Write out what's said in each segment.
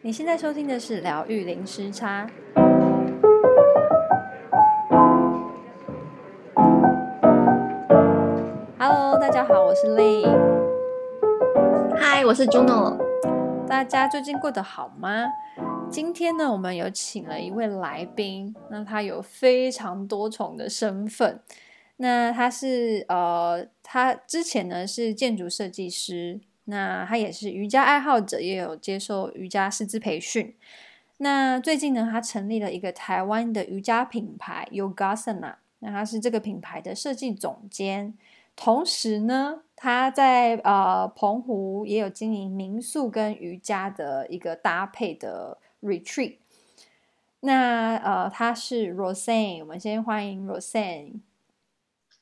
你现在收听的是疗愈零时差。Hello，大家好，我是 Lynn。Hi，我是 Juno。大家最近过得好吗？今天呢，我们有请了一位来宾，那他有非常多重的身份。那他是呃，他之前呢是建筑设计师。那他也是瑜伽爱好者，也有接受瑜伽师资培训。那最近呢，他成立了一个台湾的瑜伽品牌 Yogasana。那他是这个品牌的设计总监，同时呢，他在呃澎湖也有经营民宿跟瑜伽的一个搭配的 retreat。那呃，他是 Rosanne，我们先欢迎 Rosanne。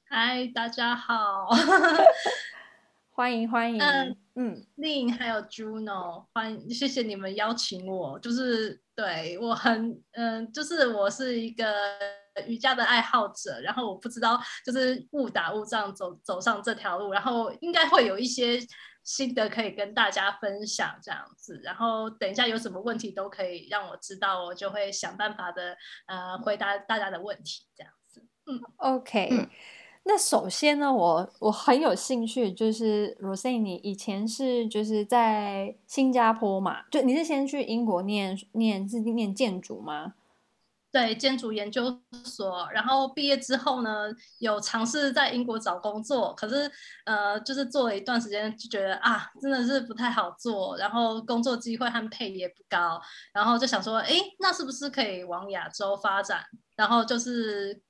嗨，大家好。欢迎欢迎，嗯嗯，Lynn 还有 Juno，欢迎，谢谢你们邀请我，就是对我很嗯，就是我是一个瑜伽的爱好者，然后我不知道就是误打误撞走走上这条路，然后应该会有一些心得可以跟大家分享这样子，然后等一下有什么问题都可以让我知道，我就会想办法的呃回答大家的问题这样子，嗯，OK。嗯那首先呢，我我很有兴趣，就是 Rosanne，你以前是就是在新加坡嘛？就你是先去英国念念是念建筑吗？对，建筑研究所。然后毕业之后呢，有尝试在英国找工作，可是呃，就是做了一段时间，就觉得啊，真的是不太好做，然后工作机会和配也不高，然后就想说，哎，那是不是可以往亚洲发展？然后就是。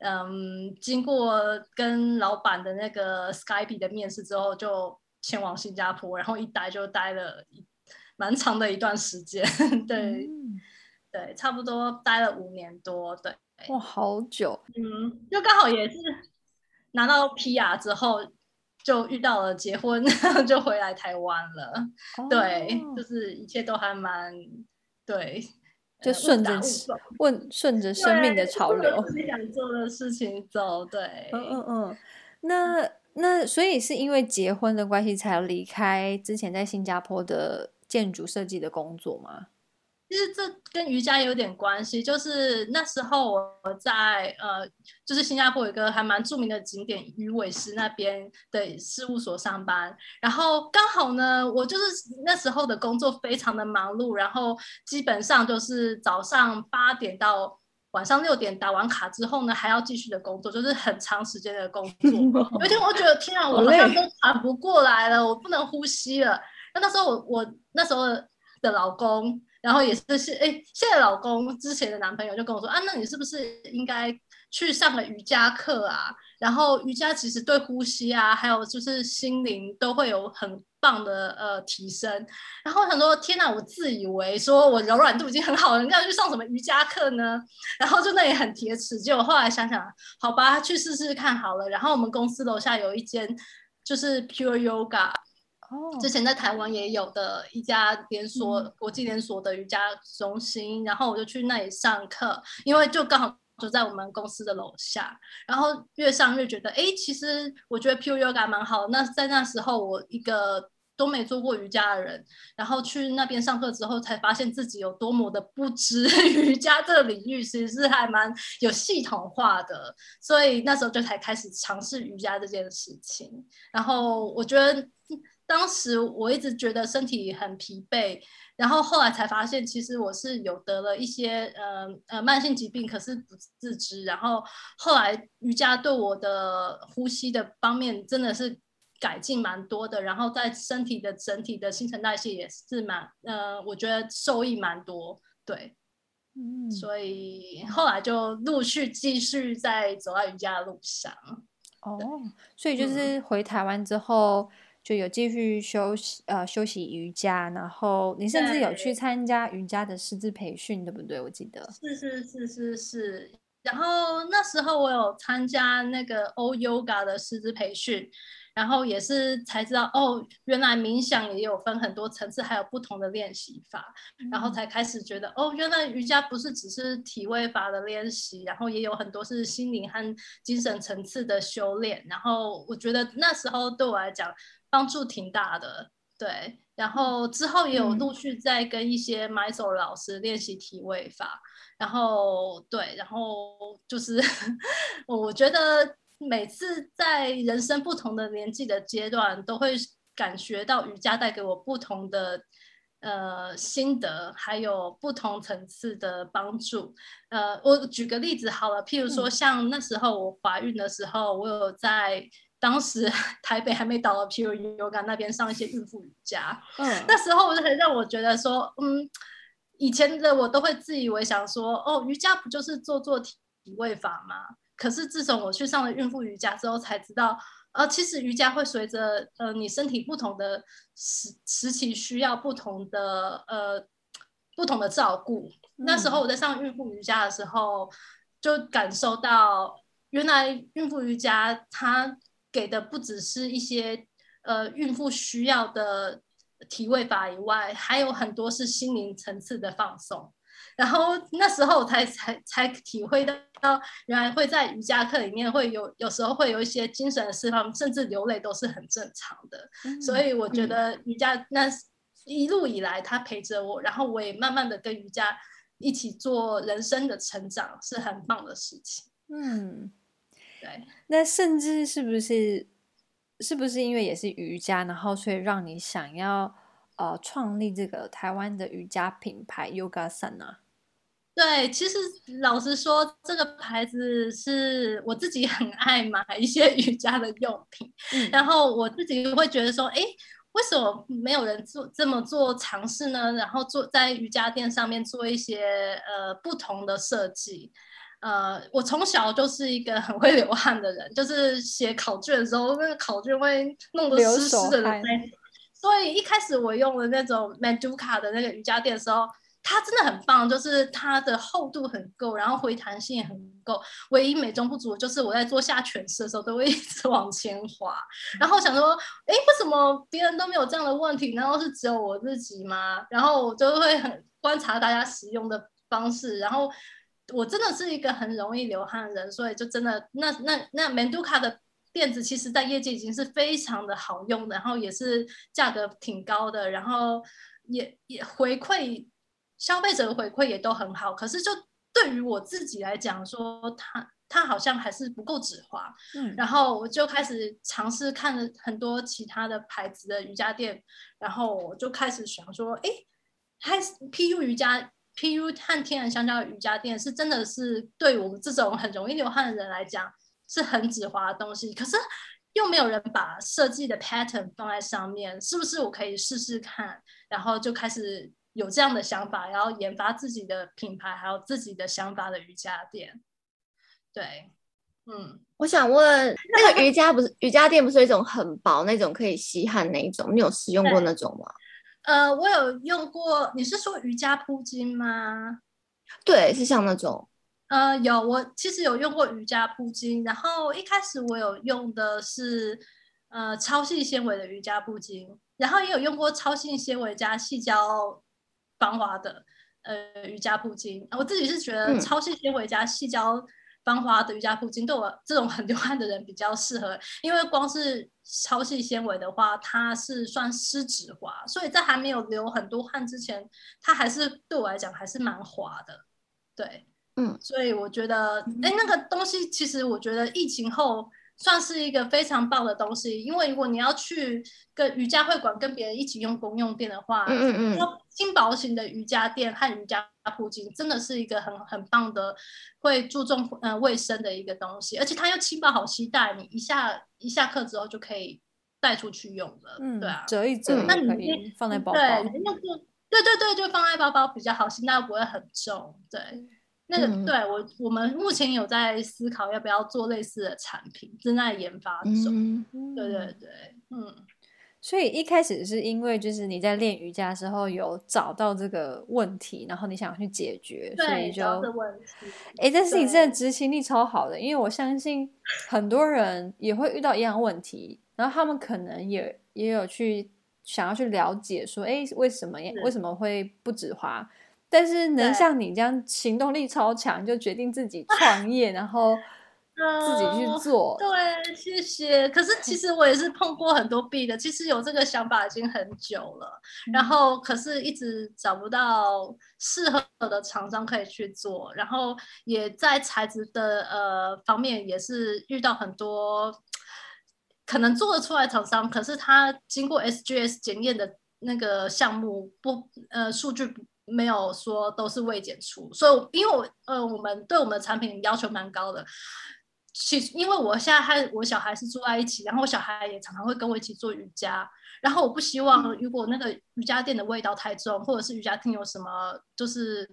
嗯，经过跟老板的那个 Skype 的面试之后，就前往新加坡，然后一待就待了蛮长的一段时间，对，嗯、对，差不多待了五年多，对，哇，好久，嗯，就刚好也是拿到 PR 之后，就遇到了结婚，就回来台湾了，哦、对，就是一切都还蛮，对。就顺着问，顺着 生命的潮流，自己想做的事情走。对，嗯嗯嗯。那那所以是因为结婚的关系才离开之前在新加坡的建筑设计的工作吗？其实这跟瑜伽有点关系，就是那时候我在呃，就是新加坡有一个还蛮著名的景点鱼尾狮那边的事务所上班，然后刚好呢，我就是那时候的工作非常的忙碌，然后基本上就是早上八点到晚上六点打完卡之后呢，还要继续的工作，就是很长时间的工作。有一天我觉得天啊，我好像都喘不过来了，我不能呼吸了。那那时候我我那时候的老公。然后也是是哎，现在老公之前的男朋友就跟我说啊，那你是不是应该去上个瑜伽课啊？然后瑜伽其实对呼吸啊，还有就是心灵都会有很棒的呃提升。然后我想说，天哪，我自以为说我柔软度已经很好了，你要去上什么瑜伽课呢？然后就那也很铁齿，结果后来想想，好吧，去试试看好了。然后我们公司楼下有一间就是 Pure Yoga。之前在台湾也有的一家连锁、嗯、国际连锁的瑜伽中心，然后我就去那里上课，因为就刚好就在我们公司的楼下，然后越上越觉得，哎，其实我觉得 Pure Yoga 蛮好。那在那时候，我一个都没做过瑜伽的人，然后去那边上课之后，才发现自己有多么的不知 瑜伽这个领域其实是还蛮有系统化的，所以那时候就才开始尝试瑜伽这件事情。然后我觉得。当时我一直觉得身体很疲惫，然后后来才发现，其实我是有得了一些呃呃慢性疾病，可是不自知。然后后来瑜伽对我的呼吸的方面真的是改进蛮多的，然后在身体的整体的新陈代谢也是蛮呃，我觉得受益蛮多。对，嗯，所以后来就陆续继续在走在瑜伽的路上。哦，所以就是回台湾之后。嗯就有继续休息，呃，休息瑜伽，然后你甚至有去参加瑜伽的师资培训，对不对？我记得是是是是是。然后那时候我有参加那个 All Yoga 的师资培训，然后也是才知道哦，原来冥想也有分很多层次，还有不同的练习法，嗯、然后才开始觉得哦，原来瑜伽不是只是体位法的练习，然后也有很多是心灵和精神层次的修炼。然后我觉得那时候对我来讲。帮助挺大的，对，然后之后也有陆续在跟一些 Mysore 老师练习体位法，然后对，然后就是 我觉得每次在人生不同的年纪的阶段，都会感觉到瑜伽带给我不同的。呃，心得还有不同层次的帮助。呃，我举个例子好了，譬如说，像那时候我怀孕的时候，我有在当时 台北还没到的 Pure Yoga 那边上一些孕妇瑜伽。嗯，那时候我就很让我觉得说，嗯，以前的我都会自以为想说，哦，瑜伽不就是做做体位法吗？可是自从我去上了孕妇瑜伽之后，才知道。呃，其实瑜伽会随着呃你身体不同的时时期需要不同的呃不同的照顾。嗯。那时候我在上孕妇瑜伽的时候，就感受到原来孕妇瑜伽它给的不只是一些呃孕妇需要的体位法以外，还有很多是心灵层次的放松。然后那时候我才才才体会到，原来会在瑜伽课里面会有有时候会有一些精神的释放，甚至流泪都是很正常的。嗯、所以我觉得瑜伽那一路以来，它陪着我，然后我也慢慢的跟瑜伽一起做人生的成长，是很棒的事情。嗯，对。那甚至是不是是不是因为也是瑜伽，然后所以让你想要？呃，创立这个台湾的瑜伽品牌 Yogasana。对，其实老实说，这个牌子是我自己很爱买一些瑜伽的用品，嗯、然后我自己会觉得说，哎，为什么没有人做这么做尝试呢？然后做在瑜伽垫上面做一些呃不同的设计。呃，我从小就是一个很会流汗的人，就是写考卷的时候，那个考卷会弄得湿湿的那种。所以一开始我用的那种 meduka 的那个瑜伽垫的时候，它真的很棒，就是它的厚度很够，然后回弹性也很够。唯一美中不足就是我在做下犬式的时候都会一直往前滑。然后想说，哎，为什么别人都没有这样的问题？难道是只有我自己吗？然后我就会很观察大家使用的方式。然后我真的是一个很容易流汗的人，所以就真的那那那 Meduca 的。垫子其实，在业界已经是非常的好用的，然后也是价格挺高的，然后也也回馈消费者的回馈也都很好。可是，就对于我自己来讲，说它它好像还是不够止滑。嗯，然后我就开始尝试看了很多其他的牌子的瑜伽垫，然后我就开始想说，哎，还是 PU 瑜伽 PU 和天然香蕉瑜伽垫是真的是对我们这种很容易流汗的人来讲。是很止滑的东西，可是又没有人把设计的 pattern 放在上面，是不是我可以试试看？然后就开始有这样的想法，然后研发自己的品牌，还有自己的想法的瑜伽垫。对，嗯，我想问，那个瑜伽不是瑜伽垫，不是一种很薄那种可以吸汗那一种？你有使用过那种吗？呃，我有用过。你是说瑜伽铺巾吗？对，是像那种。呃，有，我其实有用过瑜伽铺巾，然后一开始我有用的是呃超细纤维的瑜伽铺巾，然后也有用过超细纤维加细胶防滑的呃瑜伽铺巾。我自己是觉得超细纤维加细胶防滑的瑜伽铺巾对我这种很流汗的人比较适合，因为光是超细纤维的话，它是算湿纸滑，所以在还没有流很多汗之前，它还是对我来讲还是蛮滑的，对。嗯，所以我觉得，哎，那个东西其实我觉得疫情后算是一个非常棒的东西，因为如果你要去跟瑜伽会馆跟别人一起用公用垫的话，嗯嗯嗯，轻薄型的瑜伽垫和瑜伽铺巾真的是一个很很棒的，会注重呃卫生的一个东西，而且它又轻薄好携带，你一下一下课之后就可以带出去用了，嗯，对啊，折一折，那你可以放在包包，对，那就对对对，就放在包包比较好，携带又不会很重，对。那个对我，我们目前有在思考要不要做类似的产品，正在研发中。嗯、对对对，嗯。所以一开始是因为就是你在练瑜伽的时候有找到这个问题，然后你想去解决，所以就。哎，但是你真的执行力超好的，因为我相信很多人也会遇到一样问题，然后他们可能也也有去想要去了解说，哎，为什么是为什么会不止滑？但是能像你这样行动力超强，就决定自己创业，然后自己去做。对，谢谢。可是其实我也是碰过很多壁的，其实有这个想法已经很久了，嗯、然后可是一直找不到适合的厂商可以去做，然后也在材质的呃方面也是遇到很多可能做得出来厂商，可是他经过 SGS 检验的那个项目不呃数据不。没有说都是未检出，所以因为我呃，我们对我们的产品要求蛮高的。其因为我现在和我小孩是住在一起，然后我小孩也常常会跟我一起做瑜伽，然后我不希望如果那个瑜伽垫的味道太重，或者是瑜伽垫有什么就是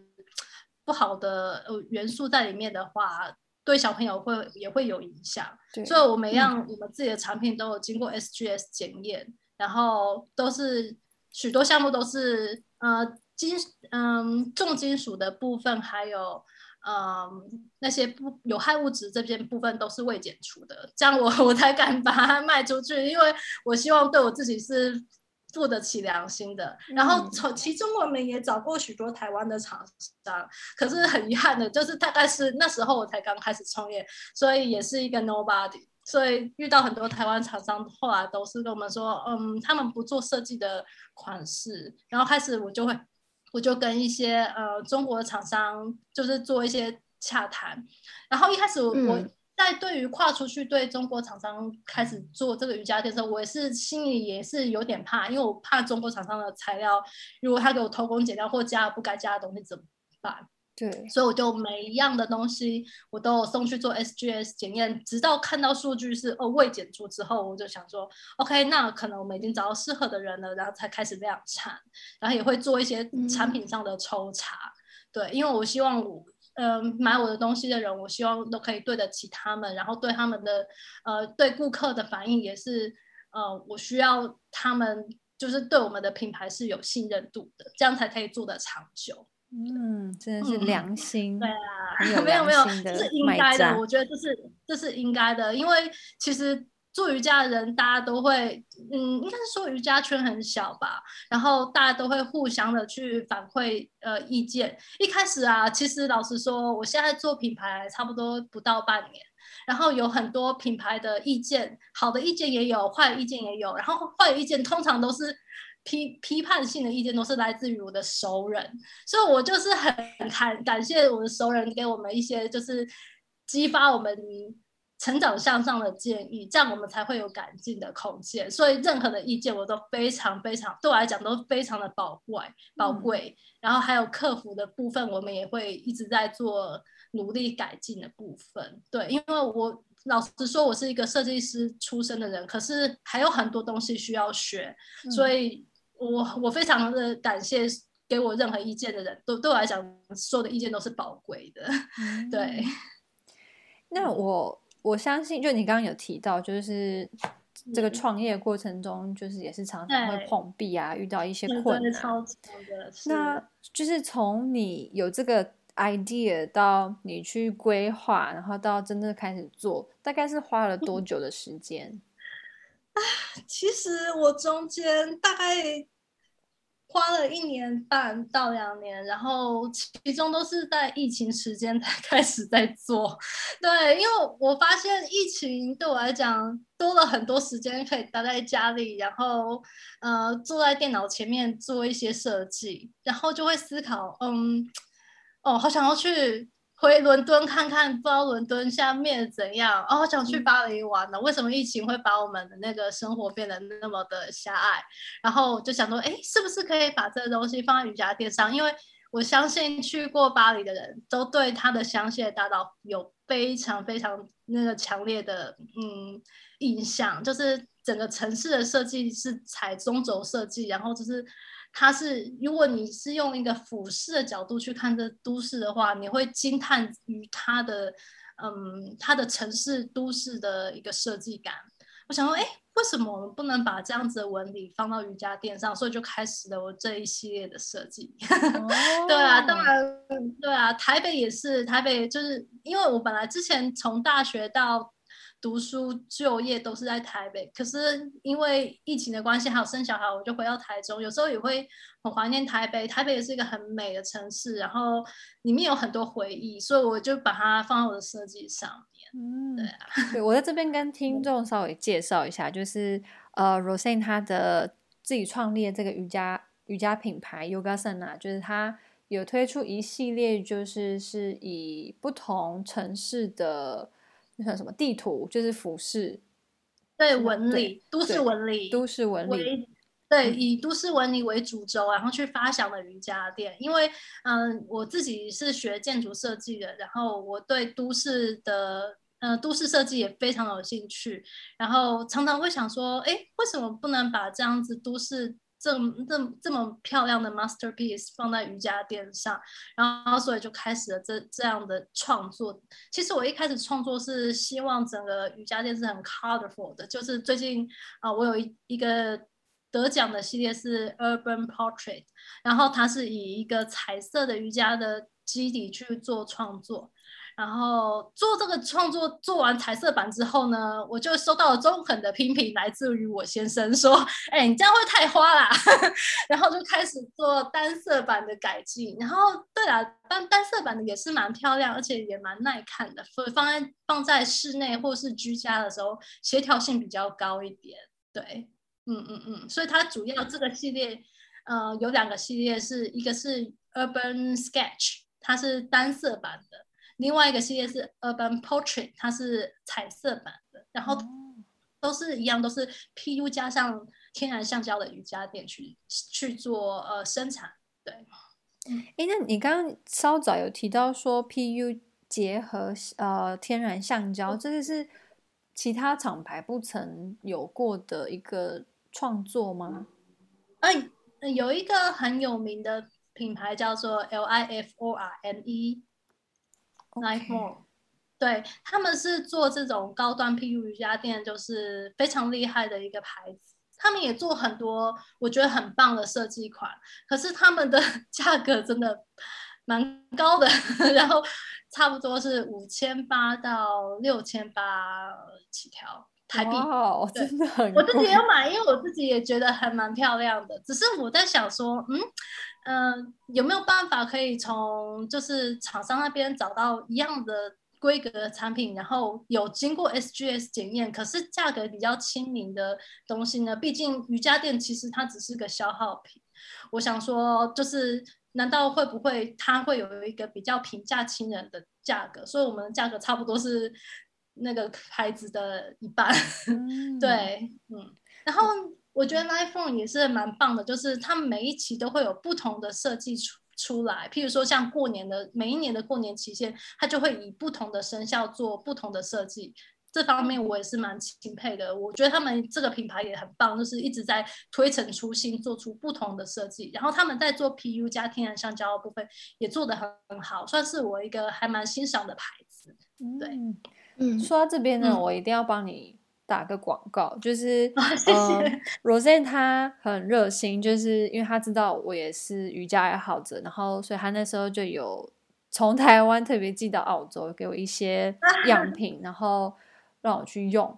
不好的呃元素在里面的话，对小朋友会也会有影响。所以我们让我们自己的产品都有经过 SGS 检验，然后都是许多项目都是呃。金嗯，重金属的部分还有嗯那些不有害物质这些部分都是未检出的，这样我 我才敢把它卖出去，因为我希望对我自己是付得起良心的。然后从其中我们也找过许多台湾的厂商，可是很遗憾的就是大概是那时候我才刚开始创业，所以也是一个 nobody。所以遇到很多台湾厂商，后来都是跟我们说，嗯，他们不做设计的款式，然后开始我就会。我就跟一些呃中国的厂商，就是做一些洽谈，然后一开始我，我在对于跨出去对中国厂商开始做这个瑜伽垫的时候，我也是心里也是有点怕，因为我怕中国厂商的材料，如果他给我偷工减料或加了不该加的东西怎么办？对，所以我就每一样的东西我都有送去做 SGS 检验，直到看到数据是哦未检出之后，我就想说 OK，那可能我们已经找到适合的人了，然后才开始量产，然后也会做一些产品上的抽查。嗯、对，因为我希望我呃买我的东西的人，我希望都可以对得起他们，然后对他们的呃对顾客的反应也是呃我需要他们就是对我们的品牌是有信任度的，这样才可以做得长久。嗯，真的是良心，嗯、对啊，没有没有，这是应该的，我觉得这是这是应该的，因为其实做瑜伽的人，大家都会，嗯，应该是说瑜伽圈很小吧，然后大家都会互相的去反馈呃意见。一开始啊，其实老实说，我现在做品牌差不多不到半年，然后有很多品牌的意见，好的意见也有，坏的意见也有，然后坏的意见通常都是。批批判性的意见都是来自于我的熟人，所以我就是很感感谢我的熟人给我们一些就是激发我们成长向上的建议，这样我们才会有改进的空间。所以任何的意见我都非常非常对我来讲都非常的宝贵宝贵。然后还有客服的部分，我们也会一直在做努力改进的部分。对，因为我老实说，我是一个设计师出身的人，可是还有很多东西需要学，所以。我我非常的感谢给我任何意见的人，都对我来讲，说的意见都是宝贵的。嗯、对，那我我相信，就你刚刚有提到，就是这个创业过程中，就是也是常常会碰壁啊，遇到一些困难。超的那就是从你有这个 idea 到你去规划，然后到真正开始做，大概是花了多久的时间？啊 其实我中间大概花了一年半到两年，然后其中都是在疫情时间才 开始在做。对，因为我发现疫情对我来讲多了很多时间可以待在家里，然后呃坐在电脑前面做一些设计，然后就会思考，嗯，哦，好想要去。回伦敦看看，不知道伦敦下面怎样。哦，我想去巴黎玩呢。为什么疫情会把我们的那个生活变得那么的狭隘？然后就想说，哎，是不是可以把这个东西放在瑜伽垫上？因为我相信去过巴黎的人都对它的香榭大道有非常非常那个强烈的嗯印象，就是整个城市的设计是采中轴设计，然后就是。它是，如果你是用一个俯视的角度去看这都市的话，你会惊叹于它的，嗯，它的城市都市的一个设计感。我想说，哎，为什么我们不能把这样子的纹理放到瑜伽垫上？所以就开始了我这一系列的设计。Oh. 对啊，当然，对啊，台北也是，台北就是因为我本来之前从大学到。读书、就业都是在台北，可是因为疫情的关系，还有生小孩，我就回到台中。有时候也会很怀念台北，台北也是一个很美的城市，然后里面有很多回忆，所以我就把它放在我的设计上面。嗯，对啊，对，我在这边跟听众 稍微介绍一下，就是呃，Rosane 她的自己创立的这个瑜伽瑜伽品牌 Yogasana，就是她有推出一系列，就是是以不同城市的。那叫什么地图？就是服饰，对纹理，都市纹理，都市纹理，对，以都市纹理为主轴，然后去发想的瑜伽店。因为，嗯，我自己是学建筑设计的，然后我对都市的，呃，都市设计也非常有兴趣，然后常常会想说，哎，为什么不能把这样子都市这这这么漂亮的 masterpiece 放在瑜伽垫上，然后所以就开始了这这样的创作。其实我一开始创作是希望整个瑜伽垫是很 colorful 的，就是最近啊、我有一一个得奖的系列是 Urban Portrait，然后它是以一个彩色的瑜伽的基底去做创作。然后做这个创作，做完彩色版之后呢，我就收到了中肯的批评，来自于我先生说：“哎，你这样会太花啦。”然后就开始做单色版的改进。然后，对啊，单单色版的也是蛮漂亮，而且也蛮耐看的，所以放在放在室内或是居家的时候，协调性比较高一点。对，嗯嗯嗯，所以它主要这个系列，呃，有两个系列，是一个是 Urban Sketch，它是单色版的。另外一个系列是 Urban Portrait，它是彩色版的，然后都是一样，都是 PU 加上天然橡胶的瑜伽垫去去做呃生产。对，哎，那你刚刚稍早有提到说 PU 结合呃天然橡胶，这个是其他厂牌不曾有过的一个创作吗？嗯、呃，有一个很有名的品牌叫做 Liforme。Liforme，对，他们是做这种高端 PU 瑜伽垫，就是非常厉害的一个牌子。他们也做很多我觉得很棒的设计款，可是他们的 价格真的蛮高的，然后差不多是五千八到六千八起跳台币。对，真的很。我自己也买，因为我自己也觉得还蛮漂亮的。只是我在想说，嗯。嗯、呃，有没有办法可以从就是厂商那边找到一样的规格的产品，然后有经过 SGS 检验，可是价格比较亲民的东西呢？毕竟瑜伽垫其实它只是个消耗品。我想说，就是难道会不会它会有一个比较平价亲人的价格？所以我们的价格差不多是那个牌子的一半。嗯对，嗯，然后。我觉得 Liforme 也是蛮棒的，就是他们每一期都会有不同的设计出出来。譬如说，像过年的每一年的过年期限，它就会以不同的生肖做不同的设计。这方面我也是蛮钦佩的。我觉得他们这个品牌也很棒，就是一直在推陈出新，做出不同的设计。然后他们在做 PU 加天然橡胶的部分也做得很好，算是我一个还蛮欣赏的牌子。对，嗯，说到这边呢，嗯、我一定要帮你。打个广告，就是、哦、谢谢、呃、Rosane 他很热心，就是因为他知道我也是瑜伽爱好者，然后所以他那时候就有从台湾特别寄到澳洲，给我一些 样品，然后让我去用。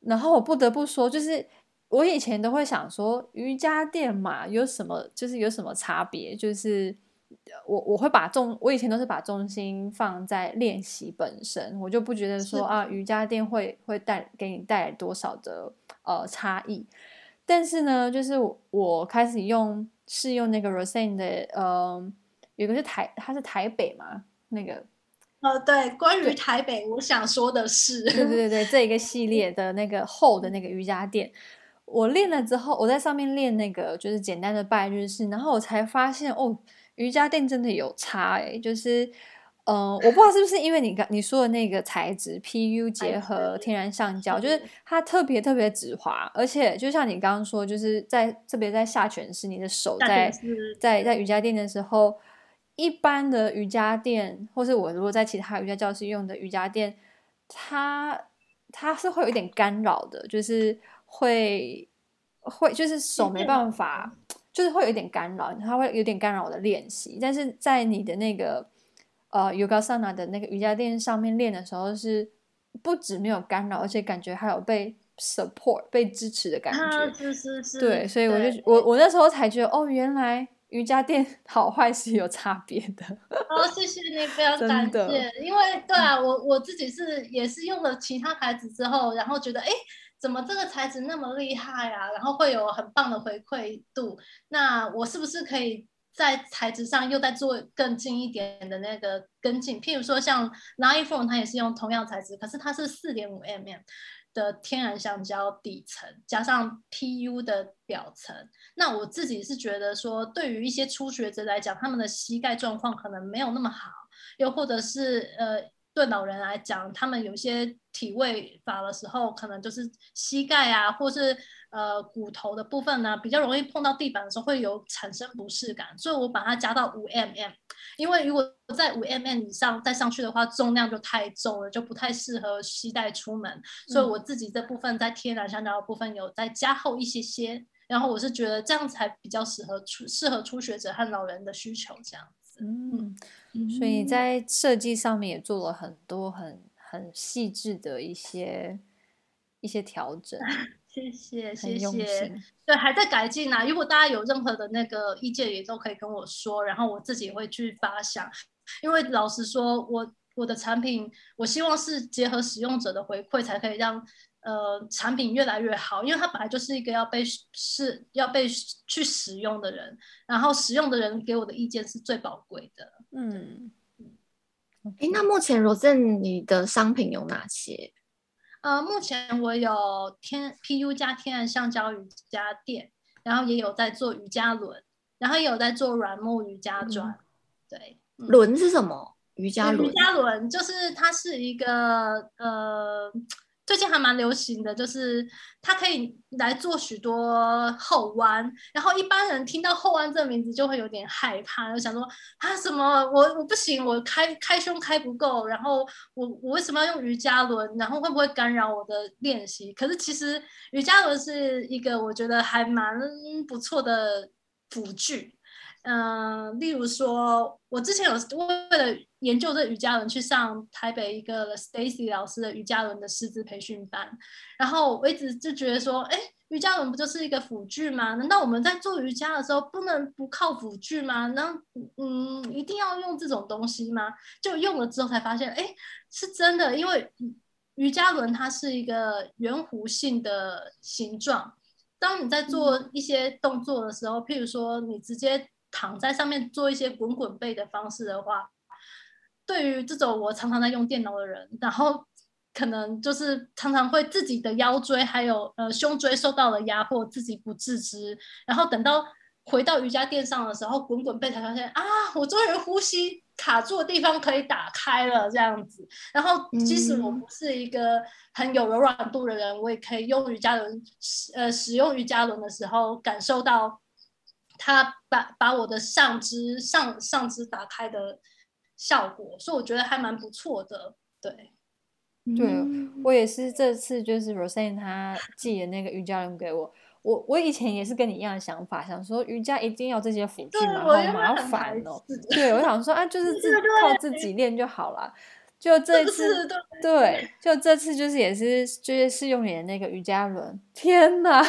然后我不得不说，就是我以前都会想说瑜伽垫嘛，有什么就是有什么差别，就是。我我会把重，我以前都是把重心放在练习本身，我就不觉得说啊，瑜伽垫会会带给你带来多少的呃差异。但是呢，就是我开始用试用那个 Rosane 的，呃，有个是台，它是台北嘛，那个，呃，对，关于台北，我想说的是，对对对对，这一个 系列的那个厚的那个瑜伽垫，我练了之后，我在上面练那个就是简单的拜日式，然后我才发现哦。瑜伽垫真的有差哎、欸，就是，嗯、呃，我不知道是不是因为你刚你说的那个材质 PU 结合天然橡胶，就是它特别特别直滑，而且就像你刚刚说，就是在特别在下犬式，你的手在在在瑜伽垫的时候，一般的瑜伽垫，或是我如果在其他瑜伽教室用的瑜伽垫，它它是会有一点干扰的，就是会会就是手没办法。就是会有一点干扰，它会有点干扰我的练习。但是在你的那个呃 Yogasana 的那个瑜伽垫上面练的时候是不止没有干扰，而且感觉还有被 support、被支持的感觉。啊、是是是。对，所以我就我我那时候才觉得，哦，原来瑜伽垫 好坏是有差别的。哦，谢谢你，非常 感谢。因为对啊，我我自己是也是用了其他牌子之后，然后觉得，哎，怎么这个材质那么厉害啊？然后会有很棒的回馈度。那我是不是可以？在材质上又在做更近一点的那个跟进，譬如说像 Nine 它也是用同样材质，可是它是四点五 mm 的天然橡胶底层，加上 PU 的表层。那我自己是觉得说，对于一些初学者来讲，他们的膝盖状况可能没有那么好，又或者是呃。对老人来讲，他们有些体位法的时候，可能就是膝盖啊，或是呃骨头的部分呢，比较容易碰到地板的时候会有产生不适感，所以我把它加到五 mm，因为如果在五 mm 以上再上去的话，重量就太重了，就不太适合携带出门，所以我自己这部分在天然橡胶的部分有再加厚一些些，然后我是觉得这样才比较适合初适合初学者和老人的需求这样子。嗯，所以在设计上面也做了很多很很细致的一些一些调整。谢谢谢谢，对，还在改进呢、啊。如果大家有任何的那个意见，也都可以跟我说，然后我自己也会去发想。因为老实说，我我的产品，我希望是结合使用者的回馈，才可以让。呃，产品越来越好，因为它本来就是一个要被是要被去使用的人，然后使用的人给我的意见是最宝贵的。嗯，哎，那目前 Rosanne 你的商品有哪些？呃，目前我有天 PU 加天然橡胶瑜伽垫，然后也有在做瑜伽轮，然后也有在做软木瑜伽砖。嗯、对，轮是什么？瑜伽轮？瑜伽轮就是它是一个呃。最近还蛮流行的，就是它可以来做许多后弯，然后一般人听到后弯这个名字就会有点害怕，就想说啊什么我我不行，我开开胸开不够，然后我我为什么要用瑜伽轮，然后会不会干扰我的练习？可是其实瑜伽轮是一个我觉得还蛮不错的辅具。嗯、呃，例如说，我之前有为了研究这瑜伽轮，去上台北一个 Stacy 老师的瑜伽轮的师资培训班，然后我一直就觉得说，哎，瑜伽轮不就是一个辅具吗？难道我们在做瑜伽的时候不能不靠辅具吗？那嗯，一定要用这种东西吗？就用了之后才发现，哎，是真的，因为瑜伽轮它是一个圆弧性的形状，当你在做一些动作的时候，譬如说你直接躺在上面做一些滚滚背的方式的话，对于这种我常常在用电脑的人，然后可能就是常常会自己的腰椎还有呃胸椎受到了压迫，自己不自知，然后等到回到瑜伽垫上的时候，滚滚背才发现啊，我终于呼吸卡住的地方可以打开了这样子。然后即使我不是一个很有柔软度的人，我也可以用瑜伽轮呃使用瑜伽轮的时候感受到。他把把我的上肢上上肢打开的效果，所以我觉得还蛮不错的。对，对我也是这次就是 Rosanne 他寄的那个瑜伽轮给我，我我以前也是跟你一样的想法，想说瑜伽一定要这些辅具嘛，好麻烦哦。对，我想说啊，就是 自靠自己练就好了。就这次，对，就这次就是也是就是试用你的那个瑜伽轮，天哪，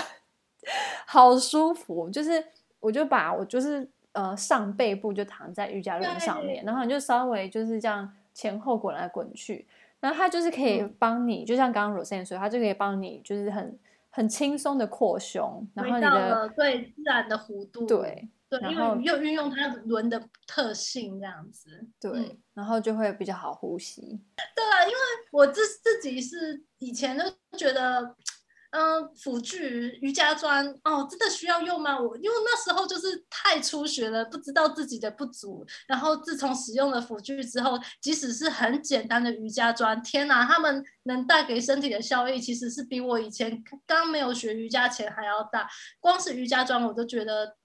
好舒服，就是。我就把我就是呃上背部就躺在瑜伽轮上面，然后你就稍微就是这样前后滚来滚去，然后它就是可以帮你，嗯、就像刚刚 Rosanne 说，它就可以帮你就是很很轻松的扩胸，然后你的对自然的弧度，对对，因为又运用它轮的特性这样子，对、嗯，然后就会比较好呼吸。对啊，因为我自自己是以前都觉得。嗯，辅具瑜伽砖哦，真的需要用吗？我因为那时候就是太初学了，不知道自己的不足。然后自从使用了辅具之后，即使是很简单的瑜伽砖，天哪，他们能带给身体的效益，其实是比我以前刚没有学瑜伽前还要大。光是瑜伽砖，我都觉得。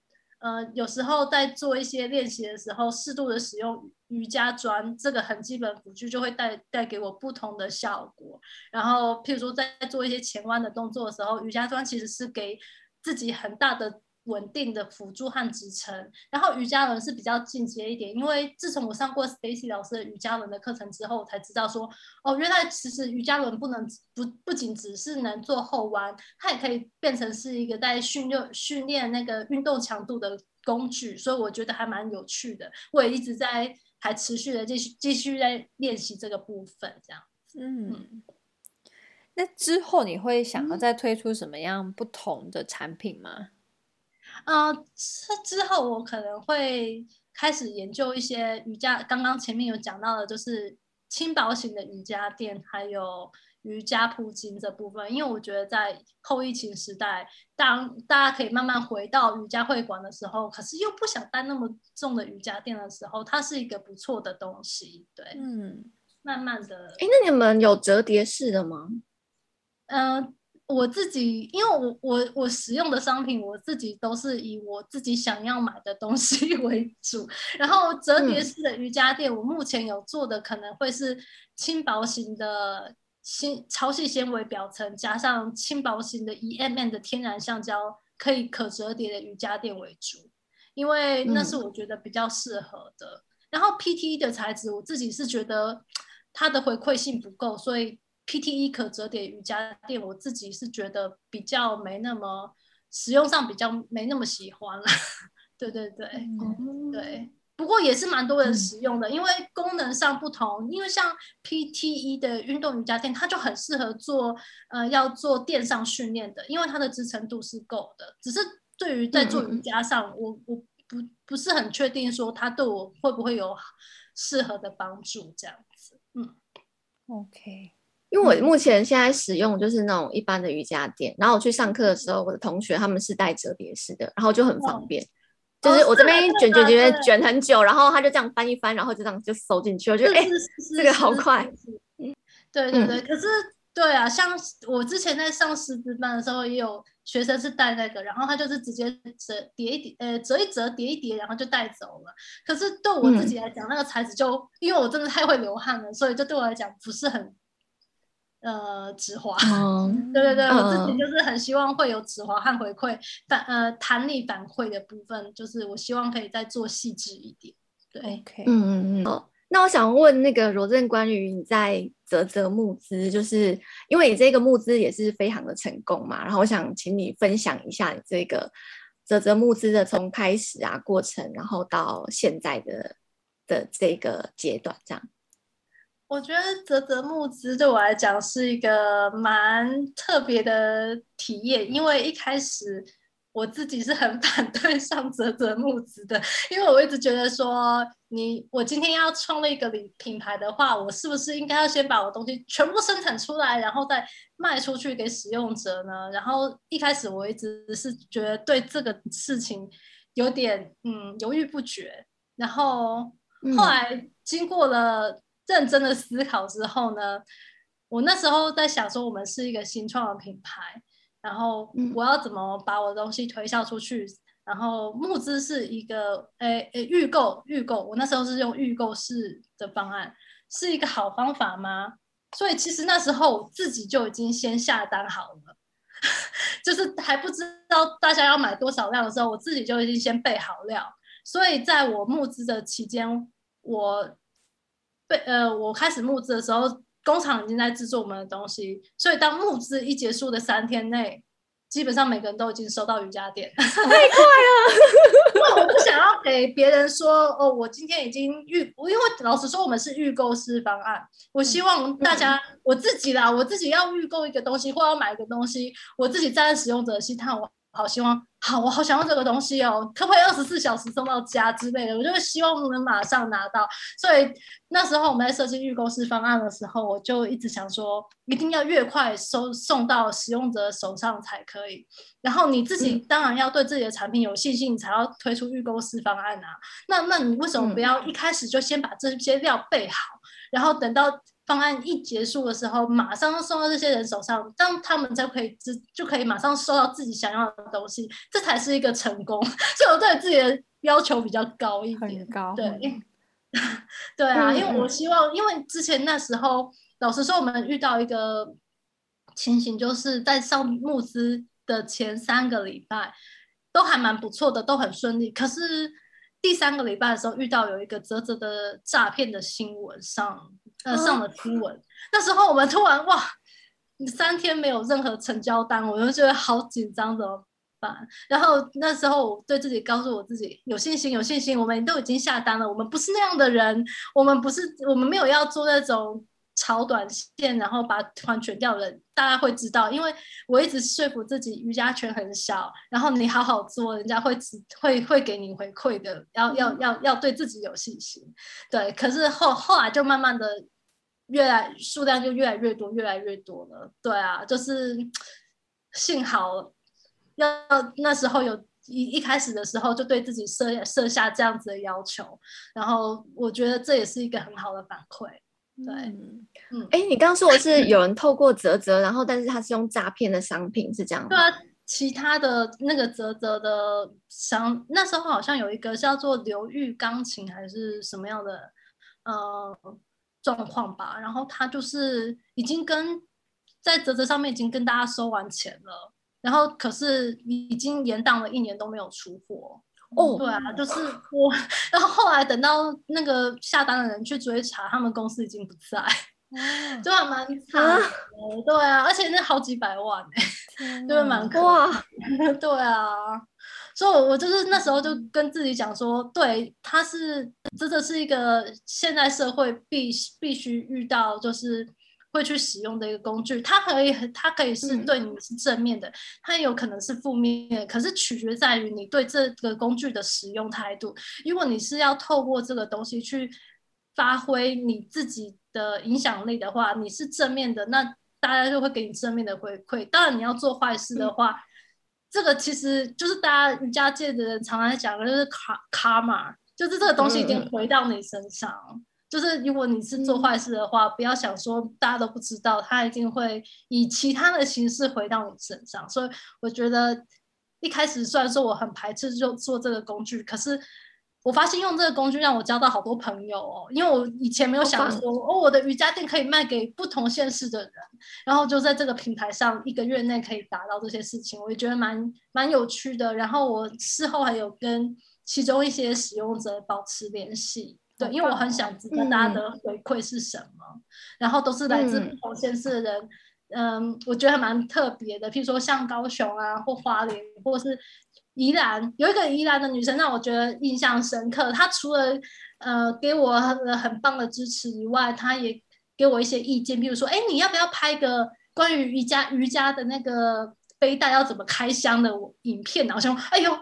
呃，有时候在做一些练习的时候，适度的使用瑜伽砖这个很基本辅具，就会带带给我不同的效果。然后，譬如说在做一些前弯的动作的时候，瑜伽砖其实是给自己很大的稳定的辅助和支撑。然后瑜伽轮是比较进阶一点，因为自从我上过 Stacy 老师的瑜伽轮的课程之后，我才知道说，哦，原来其实瑜伽轮不能不不仅只是能做后弯，它也可以变成是一个在训练训练那个运动强度的工具。所以我觉得还蛮有趣的，我也一直在还持续的继续继续在练习这个部分，这样，嗯。嗯那之后你会想要再推出什么样不同的产品吗？啊，这、呃、之后我可能会开始研究一些瑜伽，刚刚前面有讲到的，就是轻薄型的瑜伽垫，还有瑜伽铺巾这部分。因为我觉得在后疫情时代，当大家可以慢慢回到瑜伽会馆的时候，可是又不想担那么重的瑜伽垫的时候，它是一个不错的东西。对，嗯，慢慢的。哎，那你们有折叠式的吗？嗯、呃，我自己因为我我我使用的商品，我自己都是以我自己想要买的东西 为主。然后折叠式的瑜伽垫，嗯、我目前有做的可能会是轻薄型的纤超细纤维表层，加上轻薄型的 EMM 的天然橡胶，可以可折叠的瑜伽垫为主，因为那是我觉得比较适合的。嗯、然后 PTE 的材质，我自己是觉得它的回馈性不够，所以。PTE 可折叠瑜伽垫，我自己是觉得比较没那么使用上比较没那么喜欢了。对对对，嗯、对。不过也是蛮多人使用的，嗯、因为功能上不同。因为像 PTE 的运动瑜伽垫，它就很适合做呃要做垫上训练的，因为它的支撑度是够的。只是对于在做瑜伽上，嗯、我我不不是很确定说它对我会不会有适合的帮助这样子。嗯，OK。因为我目前现在使用就是那种一般的瑜伽垫，然后我去上课的时候，我的同学他们是带折叠式的，然后就很方便，就是我这边卷卷卷卷很久，然后他就这样翻一翻，然后就这样就收进去，我觉得哎，这个好快。对对对，可是对啊，像我之前在上师资班的时候，也有学生是带那个，然后他就是直接折叠一叠，呃，折一折叠一叠，然后就带走了。可是对我自己来讲，那个材质就因为我真的太会流汗了，所以就对我来讲不是很。呃，止滑，嗯、对对对，嗯、我自己就是很希望会有止滑和回馈反呃弹力反馈的部分，就是我希望可以再做细致一点。对，OK，嗯嗯嗯。好，那我想问那个罗正关于你在泽泽募资，就是因为你这个募资也是非常的成功嘛，然后我想请你分享一下你这个泽泽募资的从开始啊过程，然后到现在的的这个阶段这样。我觉得泽泽募资对我来讲是一个蛮特别的体验，因为一开始我自己是很 反对上泽泽募资的，因为我一直觉得说，你我今天要创立一个品品牌的话，我是不是应该要先把我东西全部生产出来，然后再卖出去给使用者呢？然后一开始我一直是觉得对这个事情有点嗯犹豫不决，然后后来经过了。认真的思考之后呢，我那时候在想说，我们是一个新创的品牌，然后我要怎么把我的东西推销出去？然后募资是一个，诶诶，预购预购，我那时候是用预购式的方案，是一个好方法吗？所以其实那时候我自己就已经先下单好了，就是还不知道大家要买多少量的时候，我自己就已经先备好料。所以在我募资的期间，我。被呃，我开始募资的时候，工厂已经在制作我们的东西，所以当募资一结束的三天内，基本上每个人都已经收到瑜伽垫，太快了。因为我不想要给别人说哦，我今天已经预，我因为老实说，我们是预购式方案，我希望大家、嗯、我自己啦，我自己要预购一个东西或要买一个东西，我自己站在使用者的心态，我。好希望，好，我好想要这个东西哦，可不可以二十四小时送到家之类的？我就希望能马上拿到。所以那时候我们在设计预购式方案的时候，我就一直想说，一定要越快收送到使用者手上才可以。然后你自己当然要对自己的产品有信心，你才要推出预购式方案啊。那那你为什么不要一开始就先把这些料备好，然后等到？方案一结束的时候，马上送到这些人手上，这样他们就可以就就可以马上收到自己想要的东西，这才是一个成功。所以我对自己的要求比较高一点，很高。对，对啊，因为我希望，因为之前那时候，老实说，我们遇到一个情形，就是在上募资的前三个礼拜，都还蛮不错的，都很顺利。可是第三个礼拜的时候，遇到有一个啧啧的诈骗的新闻上，呃，上了新闻。那时候我们突然哇，三天没有任何成交单，我就觉得好紧张怎么办。然后那时候我对自己告诉我自己有信心，有信心，我们都已经下单了，我们不是那样的人，我们不是，我们没有要做那种炒短线，然后把团卷掉的人，大家会知道，因为我一直说服自己瑜伽圈很小，然后你好好做，人家会会会给你回馈的，要要要要对自己有信心，对，可是后后来就慢慢的越来数量就越来越多，越来越多了，对啊，就是 幸好。要那时候有一一开始的时候就对自己设设下这样子的要求，然后我觉得这也是一个很好的反馈。对，嗯，哎、欸，你刚刚说的是有人透过泽泽，然后但是他是用诈骗的商品，是这样吗？对啊，其他的那个泽泽的商，那时候好像有一个叫做流域钢琴还是什么样的呃状况吧，然后他就是已经跟在泽泽上面已经跟大家收完钱了。然后可是已经延档了一年都没有出货哦，对啊，就是我。然后后来等到那个下单的人去追查，他们公司已经不在，就还蛮惨的。啊对啊，而且那好几百万哎，就是蛮可怕。对啊，所以我就是那时候就跟自己讲说，对，他是真的是一个现在社会必必须遇到就是。会去使用的一个工具，它可以，它可以是对你是正面的，嗯、它也有可能是负面的，可是取决在于你对这个工具的使用态度。如果你是要透过这个东西去发挥你自己的影响力的话，你是正面的，那大家就会给你正面的回馈。当然，你要做坏事的话，嗯、这个其实就是大家瑜伽界的人常常在讲的，就是卡卡嘛，就是这个东西已经回到你身上。嗯就是如果你是做坏事的话，嗯、不要想说大家都不知道，他一定会以其他的形式回到你身上。所以我觉得一开始虽然说我很排斥就做这个工具，可是我发现用这个工具让我交到好多朋友哦。因为我以前没有想说哦，我的瑜伽垫可以卖给不同县市的人，然后就在这个平台上一个月内可以达到这些事情，我也觉得蛮蛮有趣的。然后我事后还有跟其中一些使用者保持联系。对，因为我很想知道大家的回馈是什么，嗯、然后都是来自不同县市的人，嗯，嗯，我觉得还蛮特别的。譬如说像高雄啊，或花莲，或是宜兰，有一个宜兰的女生让我觉得印象深刻。她除了呃给我很，很棒的支持以外，她也给我一些意见，比如说，哎，你要不要拍个关于瑜伽瑜伽的那个背带要怎么开箱的影片？然后说，哎呦。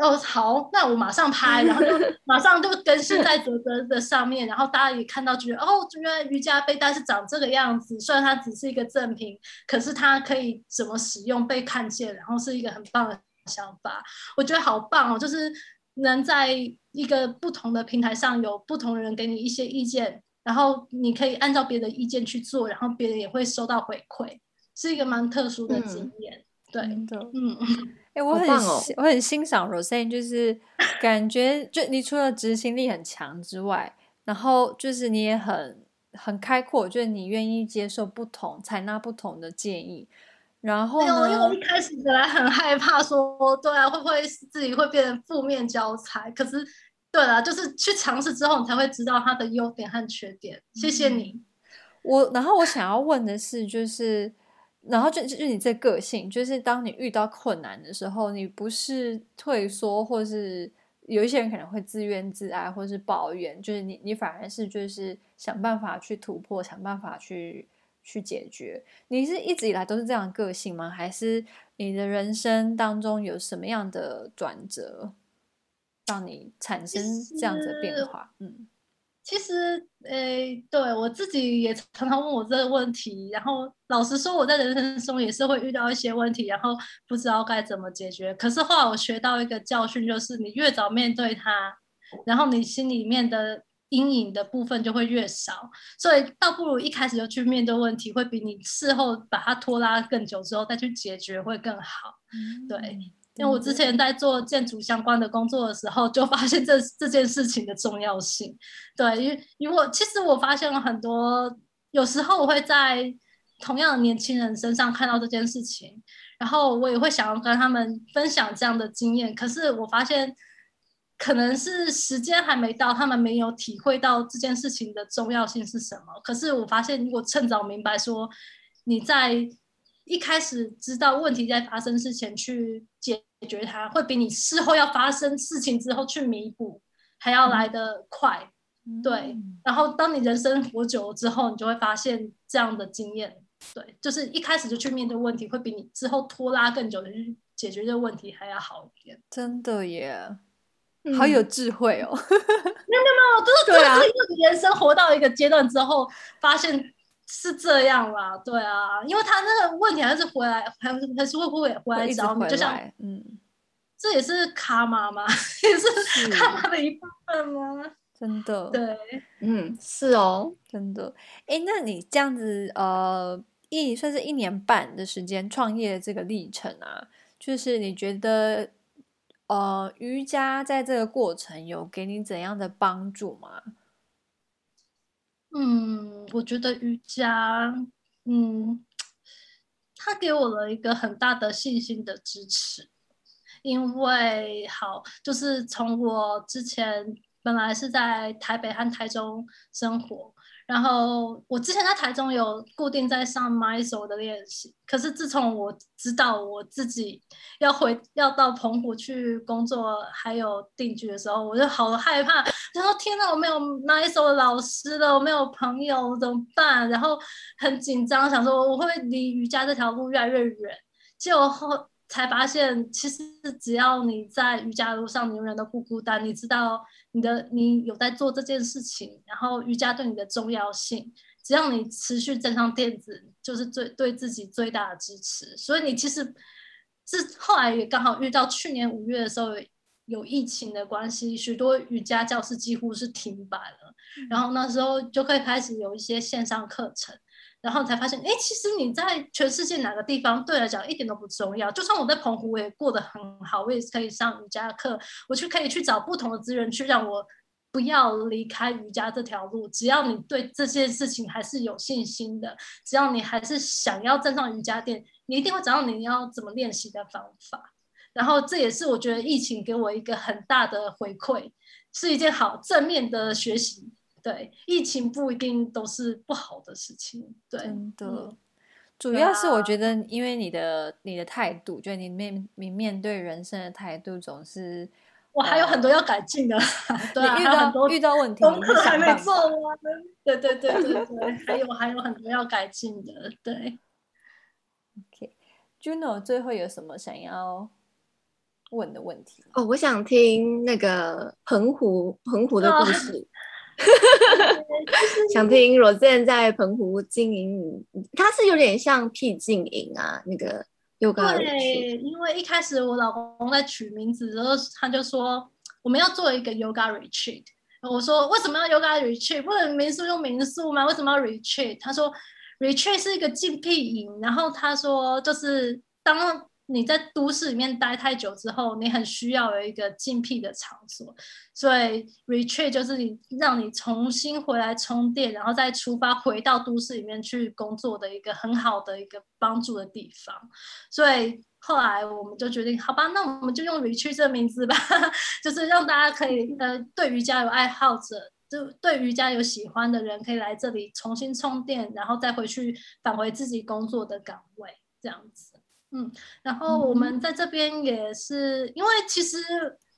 哦，好，那我马上拍，然后就马上就更新在泽泽的上面，然后大家也看到，觉得哦，原来瑜伽背带是长这个样子。虽然它只是一个赠品，可是它可以怎么使用被看见，然后是一个很棒的想法。我觉得好棒哦，就是能在一个不同的平台上有不同的人给你一些意见，然后你可以按照别的意见去做，然后别人也会收到回馈，是一个蛮特殊的经验。嗯、对，嗯。欸、我很、哦、我很欣赏 Rosanne，就是感觉就你除了执行力很强之外，然后就是你也很很开阔，就是你愿意接受不同、采纳不同的建议。然后呢，因为我一开始本来很害怕说，对啊，会不会自己会变成负面教材？可是，对啊，就是去尝试之后，你才会知道它的优点和缺点。谢谢你。嗯、我然后我想要问的是，就是。然后就就你这个性，就是当你遇到困难的时候，你不是退缩，或是有一些人可能会自怨自艾，或是抱怨，就是你你反而是就是想办法去突破，想办法去去解决。你是一直以来都是这样的个性吗？还是你的人生当中有什么样的转折，让你产生这样子的变化？嗯。其实，诶，对我自己也常常问我这个问题，然后老实说，我在人生中也是会遇到一些问题，然后不知道该怎么解决。可是后来我学到一个教训，就是你越早面对它，然后你心里面的阴影的部分就会越少。所以倒不如一开始就去面对问题，会比你事后把它拖拉更久之后再去解决会更好。对。因为我之前在做建筑相关的工作的时候，就发现这这件事情的重要性。对，因为因为我其实我发现了很多，有时候我会在同样的年轻人身上看到这件事情，然后我也会想要跟他们分享这样的经验。可是我发现，可能是时间还没到，他们没有体会到这件事情的重要性是什么。可是我发现，如果趁早明白说，你在一开始知道问题在发生之前去解决它，会比你事后要发生事情之后去弥补还要来得快。嗯、对，然后当你人生活久了之后，你就会发现这样的经验。对，就是一开始就去面对问题，会比你之后拖拉更久的去解决这个问题还要好一点。真的耶，嗯、好有智慧哦！没有没有没有，就是就是因为你人生活到一个阶段之后，发现。是这样啦，对啊，因为他那个问题还是回来，还还是会不会回来找你？就像，嗯，这也是卡玛吗？也是卡妈的一部分吗？真的，对，嗯，是哦，真的。哎，那你这样子，呃，一算是一年半的时间创业的这个历程啊，就是你觉得，呃，瑜伽在这个过程有给你怎样的帮助吗？嗯，我觉得瑜伽，嗯，它给我了一个很大的信心的支持，因为好，就是从我之前本来是在台北和台中生活。然后我之前在台中有固定在上 m y s o 的练习，可是自从我知道我自己要回要到澎湖去工作还有定居的时候，我就好害怕。然后天哪，我没有 m y s o 的老师了，我没有朋友怎么办？然后很紧张，想说我会不会离瑜伽这条路越来越远？结果后才发现，其实只要你在瑜伽路上，你永远都不孤单。你知道你的你有在做这件事情，然后瑜伽对你的重要性，只要你持续站上垫子，就是最对自己最大的支持。所以你其实是后来也刚好遇到去年五月的时候有疫情的关系，许多瑜伽教室几乎是停摆了，然后那时候就可以开始有一些线上课程。然后才发现，哎，其实你在全世界哪个地方，对来讲一点都不重要。就算我在澎湖，我也过得很好，我也可以上瑜伽课，我去可以去找不同的资源，去让我不要离开瑜伽这条路。只要你对这件事情还是有信心的，只要你还是想要站上瑜伽垫，你一定会找到你要怎么练习的方法。然后这也是我觉得疫情给我一个很大的回馈，是一件好正面的学习。对，疫情不一定都是不好的事情。对，真的，嗯、主要是我觉得，因为你的、啊、你的态度，就你面你面对人生的态度，总是我还有很多要改进的。对、啊，遇到遇到问题，功课还没做完。对对对对 对，还有还有很多要改进的。对。OK，Juno，最后有什么想要问的问题？哦，我想听那个澎湖澎湖的故事。哦 想听 Rosanne 在澎湖经营，他是有点像僻静营啊，那个 Yoga。对，因为一开始我老公在取名字的时候，他就说我们要做一个 Yoga Retreat。我说为什么要 Yoga Retreat？不能民宿用民宿吗？为什么要 Retreat？他说 Retreat 是一个禁僻营，然后他说就是当。你在都市里面待太久之后，你很需要有一个静僻的场所，所以 retreat 就是你让你重新回来充电，然后再出发回到都市里面去工作的一个很好的一个帮助的地方。所以后来我们就决定，好吧，那我们就用 retreat 这个名字吧，就是让大家可以呃，对瑜伽有爱好者，就对瑜伽有喜欢的人，可以来这里重新充电，然后再回去返回自己工作的岗位，这样子。嗯，然后我们在这边也是，嗯、因为其实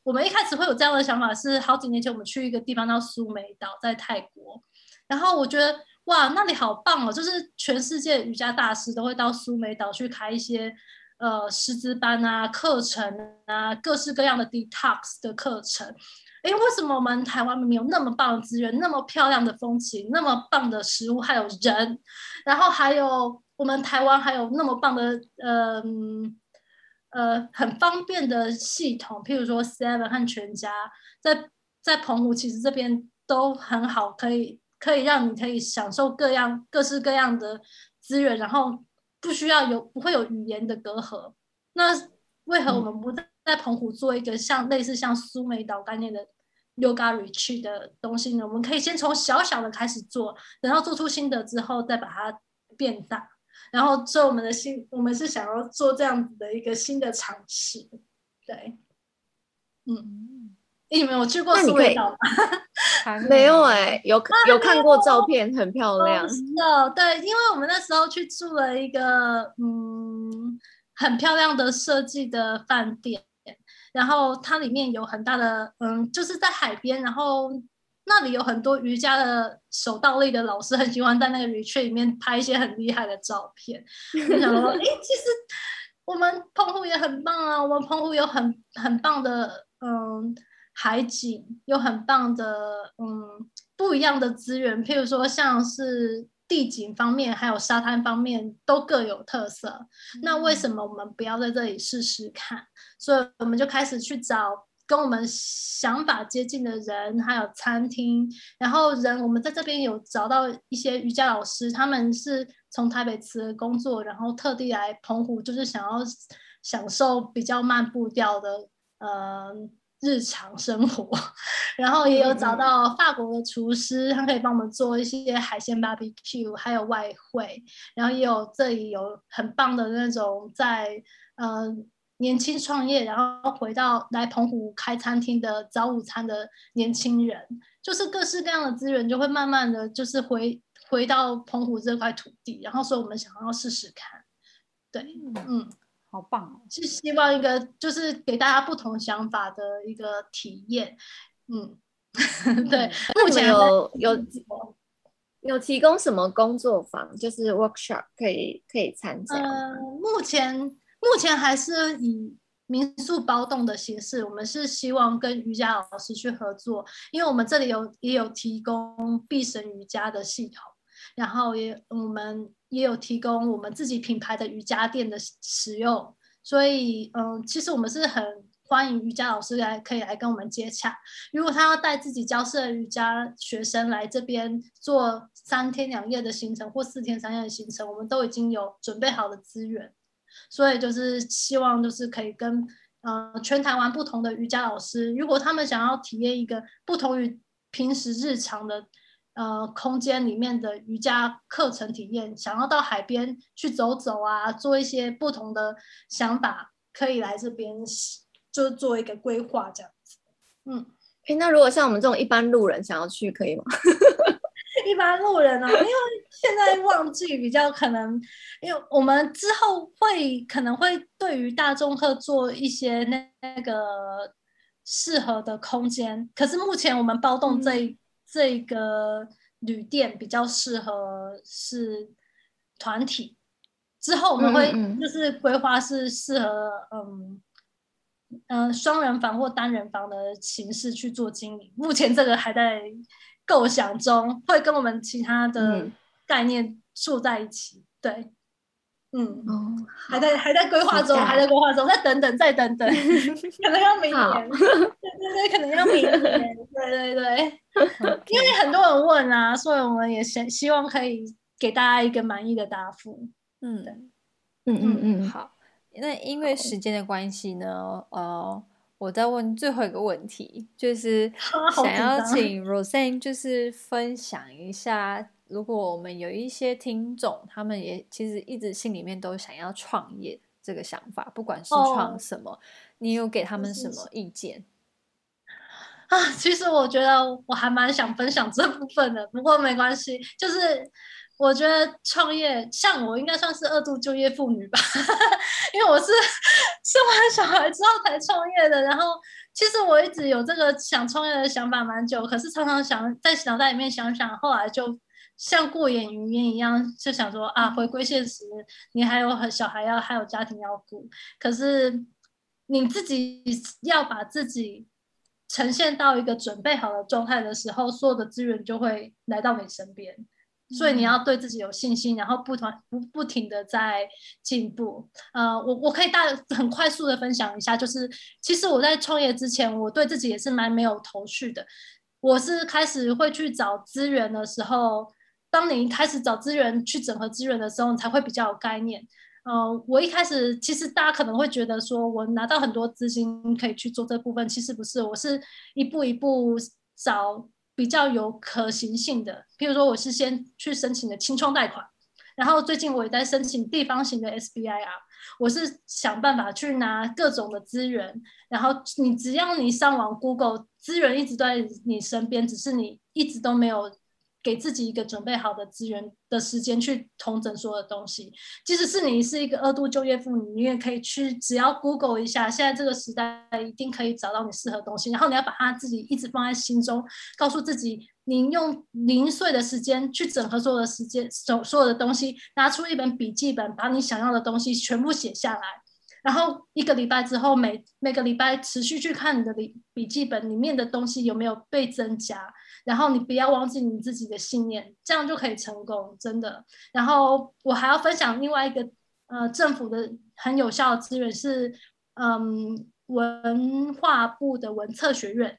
我们一开始会有这样的想法，是好几年前我们去一个地方叫苏梅岛，在泰国，然后我觉得哇，那里好棒哦，就是全世界瑜伽大师都会到苏梅岛去开一些呃师资班啊、课程啊，各式各样的 detox 的课程。诶，为什么我们台湾没有那么棒的资源、那么漂亮的风景、那么棒的食物，还有人，然后还有。我们台湾还有那么棒的，呃，呃，很方便的系统，譬如说 Seven 和全家，在在澎湖其实这边都很好，可以可以让你可以享受各样各式各样的资源，然后不需要有不会有语言的隔阂。那为何我们不在澎湖做一个像类似像苏梅岛概念的 Yoga Retreat 的东西呢？我们可以先从小小的开始做，等到做出心得之后，再把它变大。然后做我们的新，我们是想要做这样子的一个新的尝试，对，嗯，你们有去过苏梅岛吗？没有哎、欸，有有看过照片，很漂亮。哦，对，因为我们那时候去住了一个嗯很漂亮的设计的饭店，然后它里面有很大的嗯，就是在海边，然后。那里有很多瑜伽的手倒立的老师，很喜欢在那个 retreat 里面拍一些很厉害的照片。我想说，哎、欸，其实我们澎湖也很棒啊，我们澎湖有很很棒的嗯海景，有很棒的嗯不一样的资源，譬如说像是地景方面，还有沙滩方面都各有特色。嗯、那为什么我们不要在这里试试看？所以我们就开始去找。跟我们想法接近的人，还有餐厅，然后人，我们在这边有找到一些瑜伽老师，他们是从台北辞了工作，然后特地来澎湖，就是想要享受比较慢步调的呃日常生活，然后也有找到法国的厨师，他可以帮我们做一些海鲜 barbecue，还有外汇，然后也有这里有很棒的那种在呃。年轻创业，然后回到来澎湖开餐厅的早午餐的年轻人，就是各式各样的资源就会慢慢的就是回回到澎湖这块土地，然后所以我们想要试试看，对，嗯，嗯。好棒哦，是希望一个就是给大家不同想法的一个体验，嗯，对，目前有有有提供什么工作坊，就是 workshop 可以可以参加，呃，目前。目前还是以民宿包栋的形式，我们是希望跟瑜伽老师去合作，因为我们这里有也有提供毕生瑜伽的系统，然后也我们也有提供我们自己品牌的瑜伽垫的使用，所以嗯，其实我们是很欢迎瑜伽老师来可以来跟我们接洽，如果他要带自己教室的瑜伽学生来这边做三天两夜的行程或四天三夜的行程，我们都已经有准备好的资源。所以就是希望，就是可以跟呃全台湾不同的瑜伽老师，如果他们想要体验一个不同于平时日常的呃空间里面的瑜伽课程体验，想要到海边去走走啊，做一些不同的想法，可以来这边就做一个规划这样子。嗯，诶，那如果像我们这种一般路人想要去，可以吗？一般路人呢、啊，因为现在旺季比较可能，因为我们之后会可能会对于大众客做一些那那个适合的空间，可是目前我们包栋这、嗯、这个旅店比较适合是团体，之后我们会就是规划是适合嗯嗯双、呃、人房或单人房的形式去做经营，目前这个还在。构想中会跟我们其他的概念住在一起，嗯、对，嗯，哦、还在还在规划中，还在规划中，再等等，再等等，可能要明年，对对对，可能要明年，对对对，因为很多人问啊，所以我们也希希望可以给大家一个满意的答复，嗯，嗯嗯嗯，好，那因为时间的关系呢，呃。我再问最后一个问题，就是 想要请 Rosanne 就是分享一下，如果我们有一些听众，他们也其实一直心里面都想要创业这个想法，不管是创什么，哦、你有给他们什么意见？啊，其实我觉得我还蛮想分享这部分的，不过没关系，就是。我觉得创业，像我应该算是二度就业妇女吧，因为我是生完小孩之后才创业的。然后，其实我一直有这个想创业的想法蛮久，可是常常想在脑袋里面想想，后来就像过眼云烟一样，就想说啊，回归现实，你还有小孩要，还有家庭要顾。可是你自己要把自己呈现到一个准备好的状态的时候，所有的资源就会来到你身边。所以你要对自己有信心，然后不断不不停的在进步。呃，我我可以大很快速的分享一下，就是其实我在创业之前，我对自己也是蛮没有头绪的。我是开始会去找资源的时候，当你开始找资源去整合资源的时候，你才会比较有概念。呃，我一开始其实大家可能会觉得说我拿到很多资金可以去做这部分，其实不是，我是一步一步找。比较有可行性的，譬如说我是先去申请的清创贷款，然后最近我也在申请地方型的 SBIR，我是想办法去拿各种的资源。然后你只要你上网 Google，资源一直都在你身边，只是你一直都没有。给自己一个准备好的资源的时间去统整所有的东西，即使是你是一个二度就业妇女，你也可以去，只要 Google 一下，现在这个时代一定可以找到你适合的东西。然后你要把它自己一直放在心中，告诉自己，你用零碎的时间去整合所有的时间，所所有的东西，拿出一本笔记本，把你想要的东西全部写下来。然后一个礼拜之后，每每个礼拜持续去看你的笔笔记本里面的东西有没有被增加。然后你不要忘记你自己的信念，这样就可以成功，真的。然后我还要分享另外一个呃政府的很有效的资源是，嗯，文化部的文策学院。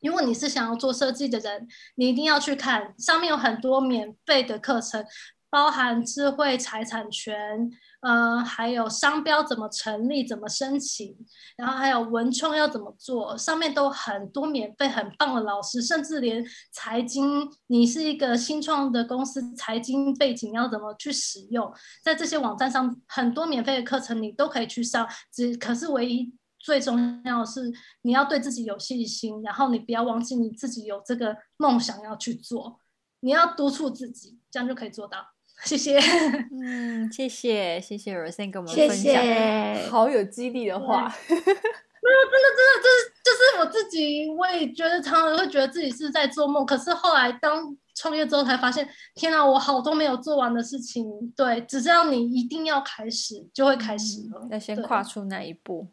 如果你是想要做设计的人，你一定要去看，上面有很多免费的课程。包含智慧财产权，呃，还有商标怎么成立、怎么申请，然后还有文创要怎么做，上面都很多免费、很棒的老师，甚至连财经，你是一个新创的公司，财经背景要怎么去使用，在这些网站上很多免费的课程你都可以去上，只可是唯一最重要是你要对自己有信心，然后你不要忘记你自己有这个梦想要去做，你要督促自己，这样就可以做到。谢谢，嗯，谢谢，谢谢 Rosanne 跟我们分享，谢谢好有激励的话。没有，真的，真的，就是就是我自己，我也觉得常常会觉得自己是在做梦。可是后来当创业之后，才发现，天哪，我好多没有做完的事情。对，只要你一定要开始，就会开始了。要先跨出那一步。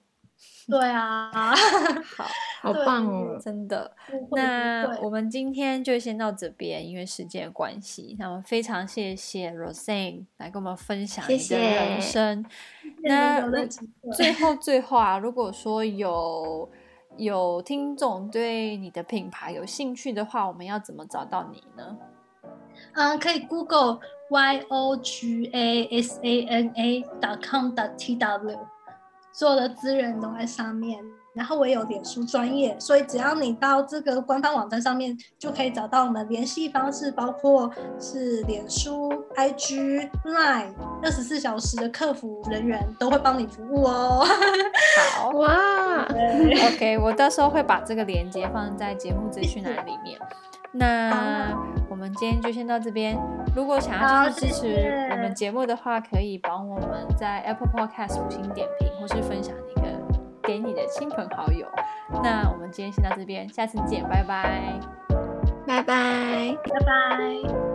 对啊，好，好棒哦，真的。那我们今天就先到这边，因为时间的关系。那我们非常谢谢 Rosanne 来跟我们分享你的人生。谢谢。那最后最后啊，如果说有有听众对你的品牌有兴趣的话，我们要怎么找到你呢？嗯，可以 Google y o g a s a n a dot com dot t w。所有的资源都在上面，然后我也有脸书专业，所以只要你到这个官方网站上面，就可以找到我们联系方式，包括是脸书、IG、Line，二十四小时的客服人员都会帮你服务哦。好哇，OK，我到时候会把这个链接放在节目资讯栏里面。那我们今天就先到这边。如果想要继续支持我们节目的话，可以帮我们在 Apple Podcast 五星点评，或是分享一个给你的亲朋好友。那我们今天先到这边，下次见，拜拜，拜拜，拜拜。